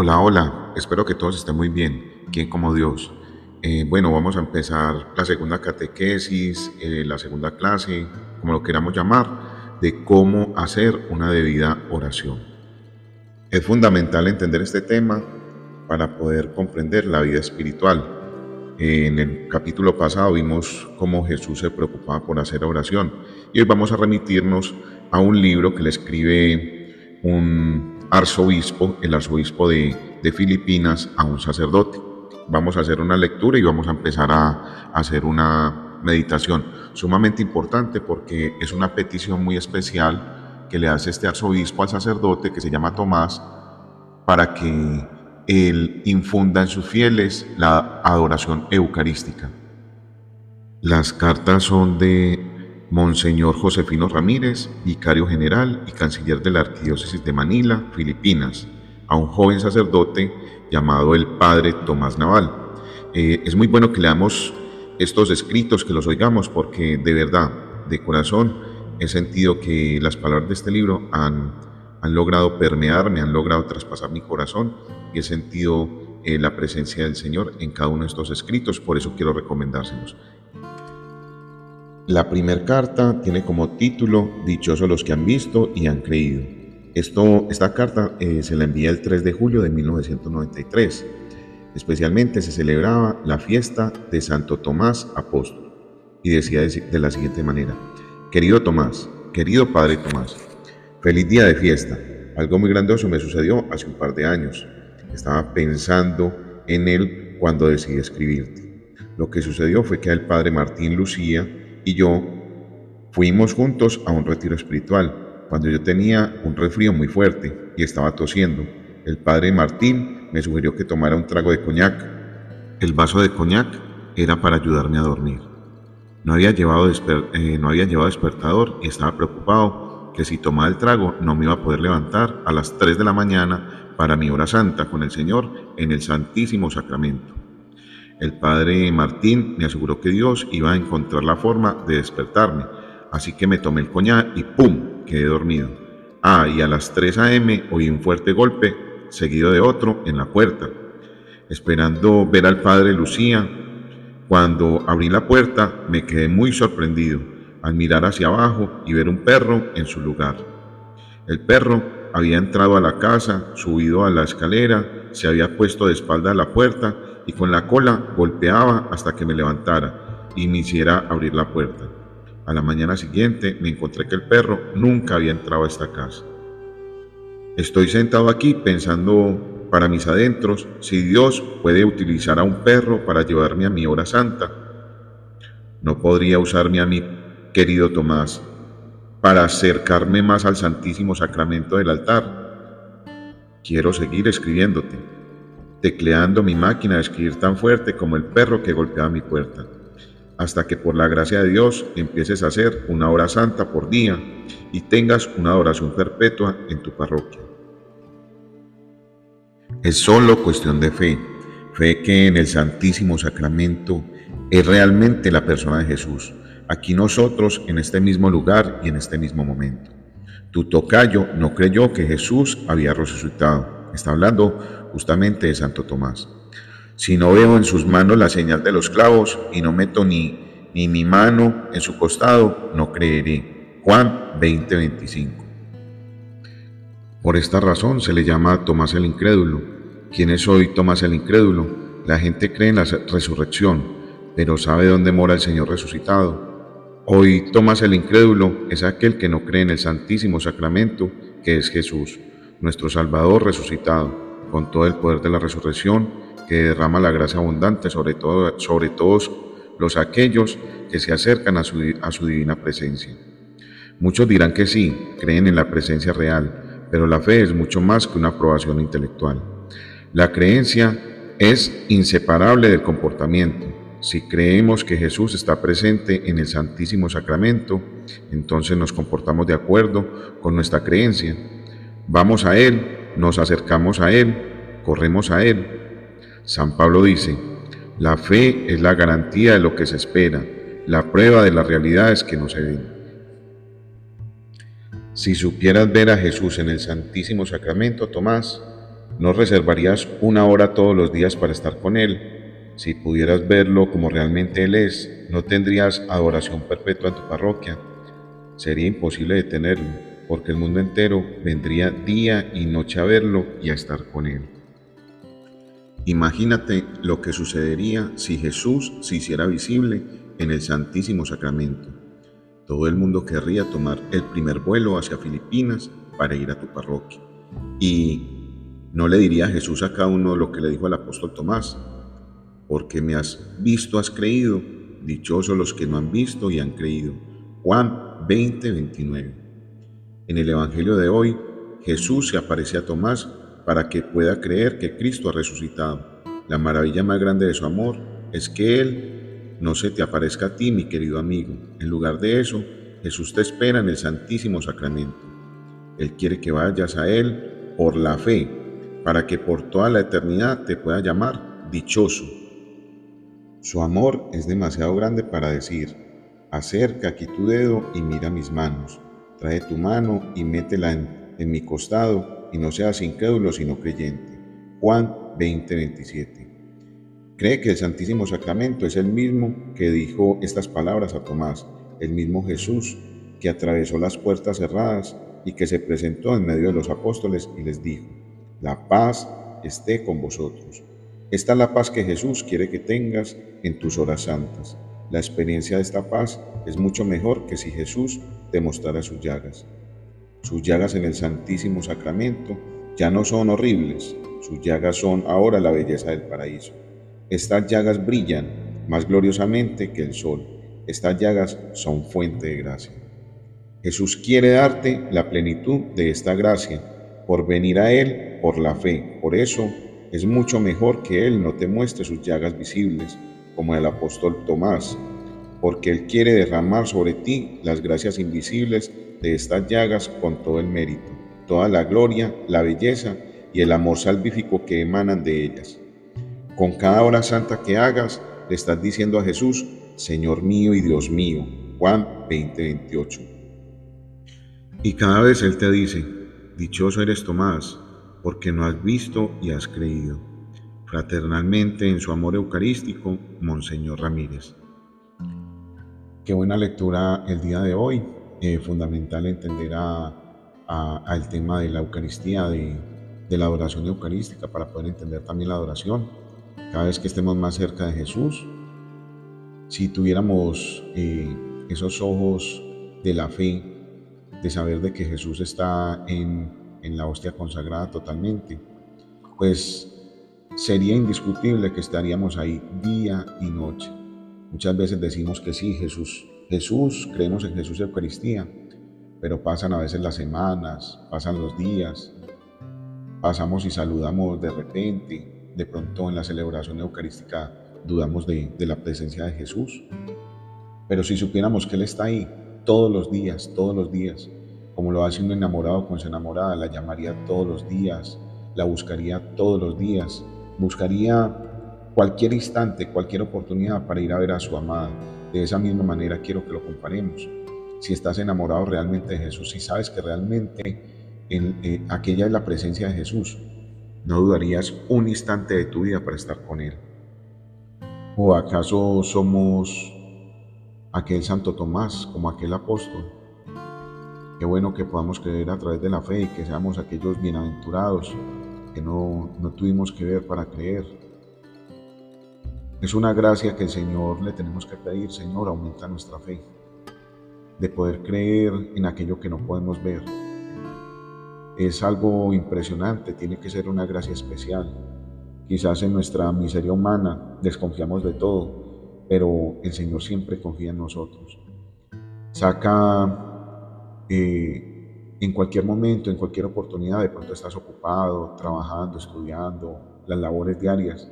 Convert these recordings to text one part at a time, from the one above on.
Hola, hola, espero que todos estén muy bien, ¿quién como Dios? Eh, bueno, vamos a empezar la segunda catequesis, eh, la segunda clase, como lo queramos llamar, de cómo hacer una debida oración. Es fundamental entender este tema para poder comprender la vida espiritual. En el capítulo pasado vimos cómo Jesús se preocupaba por hacer oración y hoy vamos a remitirnos a un libro que le escribe un arzobispo, el arzobispo de, Filipinas, a un sacerdote. Vamos a hacer una lectura y vamos a empezar a, hacer una meditación sumamente importante porque es una petición muy especial que le hace este arzobispo al sacerdote que se llama Tomás para que él infunda en sus fieles la adoración eucarística. Las cartas son de Monseñor Josefino Ramírez, vicario general y canciller de la Arquidiócesis de Manila, Filipinas, a un joven sacerdote llamado el Padre Tomás Naval. Eh, es muy bueno que leamos estos escritos, que los oigamos, porque de verdad, de corazón, he sentido que las palabras de este libro han, han logrado permearme, han logrado traspasar mi corazón y he sentido eh, la presencia del Señor en cada uno de estos escritos, por eso quiero recomendárselos. La primera carta tiene como título Dichosos los que han visto y han creído. Esto, esta carta eh, se la envía el 3 de julio de 1993. Especialmente se celebraba la fiesta de Santo Tomás Apóstol y decía de la siguiente manera, Querido Tomás, querido Padre Tomás, feliz día de fiesta. Algo muy grandioso me sucedió hace un par de años. Estaba pensando en él cuando decidí escribirte. Lo que sucedió fue que el Padre Martín Lucía y yo fuimos juntos a un retiro espiritual cuando yo tenía un resfrío muy fuerte y estaba tosiendo. El padre Martín me sugirió que tomara un trago de coñac. El vaso de coñac era para ayudarme a dormir. No había llevado, eh, no había llevado despertador y estaba preocupado que si tomaba el trago no me iba a poder levantar a las 3 de la mañana para mi hora santa con el Señor en el Santísimo Sacramento. El padre Martín me aseguró que Dios iba a encontrar la forma de despertarme, así que me tomé el coñac y ¡pum! quedé dormido. Ah, y a las 3 a.m. oí un fuerte golpe, seguido de otro, en la puerta. Esperando ver al padre Lucía, cuando abrí la puerta me quedé muy sorprendido al mirar hacia abajo y ver un perro en su lugar. El perro había entrado a la casa, subido a la escalera, se había puesto de espalda a la puerta y con la cola golpeaba hasta que me levantara y me hiciera abrir la puerta. A la mañana siguiente me encontré que el perro nunca había entrado a esta casa. Estoy sentado aquí pensando para mis adentros si Dios puede utilizar a un perro para llevarme a mi hora santa. No podría usarme a mi querido Tomás para acercarme más al Santísimo Sacramento del altar. Quiero seguir escribiéndote tecleando mi máquina de escribir tan fuerte como el perro que golpeaba mi puerta, hasta que por la gracia de Dios empieces a hacer una hora santa por día y tengas una adoración perpetua en tu parroquia. Es solo cuestión de fe, fe que en el Santísimo Sacramento es realmente la persona de Jesús, aquí nosotros en este mismo lugar y en este mismo momento. Tu tocayo no creyó que Jesús había resucitado Está hablando justamente de Santo Tomás. Si no veo en sus manos la señal de los clavos y no meto ni, ni mi mano en su costado, no creeré. Juan 20:25. Por esta razón se le llama Tomás el Incrédulo. ¿Quién es hoy Tomás el Incrédulo? La gente cree en la resurrección, pero sabe dónde mora el Señor resucitado. Hoy Tomás el Incrédulo es aquel que no cree en el Santísimo Sacramento, que es Jesús nuestro Salvador resucitado, con todo el poder de la resurrección que derrama la gracia abundante sobre, todo, sobre todos los aquellos que se acercan a su, a su divina presencia. Muchos dirán que sí, creen en la presencia real, pero la fe es mucho más que una aprobación intelectual. La creencia es inseparable del comportamiento. Si creemos que Jesús está presente en el Santísimo Sacramento, entonces nos comportamos de acuerdo con nuestra creencia Vamos a Él, nos acercamos a Él, corremos a Él. San Pablo dice, la fe es la garantía de lo que se espera, la prueba de las realidades que no se ven. Si supieras ver a Jesús en el Santísimo Sacramento, Tomás, ¿No reservarías una hora todos los días para estar con Él? Si pudieras verlo como realmente Él es, no tendrías adoración perpetua en tu parroquia. Sería imposible detenerlo, porque el mundo entero vendría día y noche a verlo y a estar con Él. Imagínate lo que sucedería si Jesús se hiciera visible en el Santísimo Sacramento. Todo el mundo querría tomar el primer vuelo hacia Filipinas para ir a tu parroquia. Y no le diría Jesús a cada uno lo que le dijo al apóstol Tomás, porque me has visto, has creído, dichosos los que no han visto y han creído. Juan 20, 29. En el Evangelio de hoy, Jesús se aparece a Tomás para que pueda creer que Cristo ha resucitado. La maravilla más grande de su amor es que Él no se te aparezca a ti, mi querido amigo. En lugar de eso, Jesús te espera en el Santísimo Sacramento. Él quiere que vayas a Él por la fe, para que por toda la eternidad te pueda llamar dichoso. Su amor es demasiado grande para decir, acerca aquí tu dedo y mira mis manos, trae tu mano y métela en, mi costado y no seas incrédulo sino creyente. Juan 20:27. Cree que el Santísimo Sacramento es el mismo que dijo estas palabras a Tomás, el mismo Jesús que atravesó las puertas cerradas y que se presentó en medio de los apóstoles y les dijo, la paz esté con vosotros. Esta es la paz que Jesús quiere que tengas en tus horas santas. La experiencia de esta paz es mucho mejor que si Jesús te mostrara sus llagas. Sus llagas en el Santísimo Sacramento ya no son horribles, sus llagas son ahora la belleza del paraíso. Estas llagas brillan más gloriosamente que el sol. Estas llagas son fuente de gracia. Jesús quiere darte la plenitud de esta gracia por venir a Él por la fe. Por eso es mucho mejor que Él no te muestre sus llagas visibles, como el apóstol Tomás, porque Él quiere derramar sobre ti las gracias invisibles de estas llagas con todo el mérito, toda la gloria, la belleza y el amor salvífico que emanan de ellas. Con cada hora santa que hagas, le estás diciendo a Jesús, Señor mío y Dios mío. Juan 20:28. Y cada vez Él te dice, Dichoso eres Tomás, porque no has visto y has creído. Fraternalmente en su amor eucarístico, Monseñor Ramírez. Qué buena lectura el día de hoy. Eh, fundamental entender al tema de la Eucaristía, de, la adoración eucarística, para poder entender también la adoración. Cada vez que estemos más cerca de Jesús, si tuviéramos eh, esos ojos de la fe, de saber de que Jesús está en, en la hostia consagrada totalmente, pues sería indiscutible que estaríamos ahí día y noche. Muchas veces decimos que sí, Jesús Jesús, creemos en Jesús Eucaristía, pero pasan a veces las semanas, pasan los días, pasamos y saludamos de repente, de pronto en la celebración eucarística dudamos de, de la presencia de Jesús. Pero si supiéramos que Él está ahí todos los días, todos los días, como lo hace un enamorado con su enamorada, la llamaría todos los días, la buscaría todos los días, buscaría cualquier instante, cualquier oportunidad para ir a ver a su amada. De esa misma manera quiero que lo comparemos. Si estás enamorado realmente de Jesús, si sabes que realmente en, eh, aquella es la presencia de Jesús, no dudarías un instante de tu vida para estar con Él. ¿O acaso somos aquel Santo Tomás, como aquel apóstol? Qué bueno que podamos creer a través de la fe y que seamos aquellos bienaventurados que no, no tuvimos que ver para creer, es una gracia que el Señor le tenemos que pedir, Señor, aumenta nuestra fe, de poder creer en aquello que no podemos ver. Es algo impresionante, tiene que ser una gracia especial. Quizás en nuestra miseria humana desconfiamos de todo, pero el Señor siempre confía en nosotros. Saca eh, en cualquier momento, en cualquier oportunidad, de pronto estás ocupado, trabajando, estudiando, las labores diarias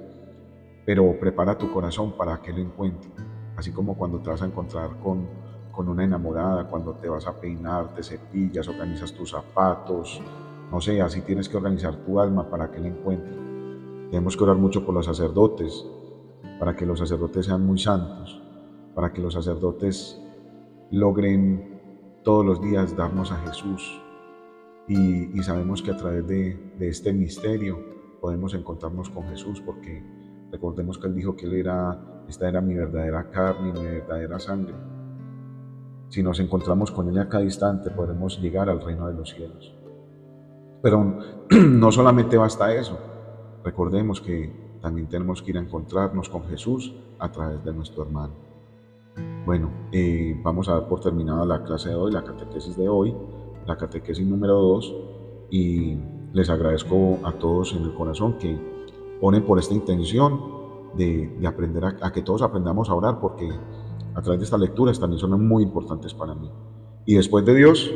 pero prepara tu corazón para que lo encuentre. Así como cuando te vas a encontrar con, con una enamorada, cuando te vas a peinar, te cepillas, organizas tus zapatos, no sé, así tienes que organizar tu alma para que la encuentre. Tenemos que orar mucho por los sacerdotes, para que los sacerdotes sean muy santos, para que los sacerdotes logren todos los días darnos a Jesús. Y, sabemos que a través de, de este misterio podemos encontrarnos con Jesús porque recordemos que Él dijo que Él era, esta era mi verdadera carne mi verdadera sangre. Si nos encontramos con Él a cada instante, podremos llegar al reino de los cielos. Pero no solamente basta eso. Recordemos que también tenemos que ir a encontrarnos con Jesús a través de nuestro hermano. Bueno, eh, vamos a dar por terminada la clase de hoy, la catequesis de hoy, la catequesis número 2, y les agradezco a todos en el corazón que ponen por esta intención de, aprender a, que todos aprendamos a orar, porque a través de estas lecturas también son muy importantes para mí. Y después de Dios,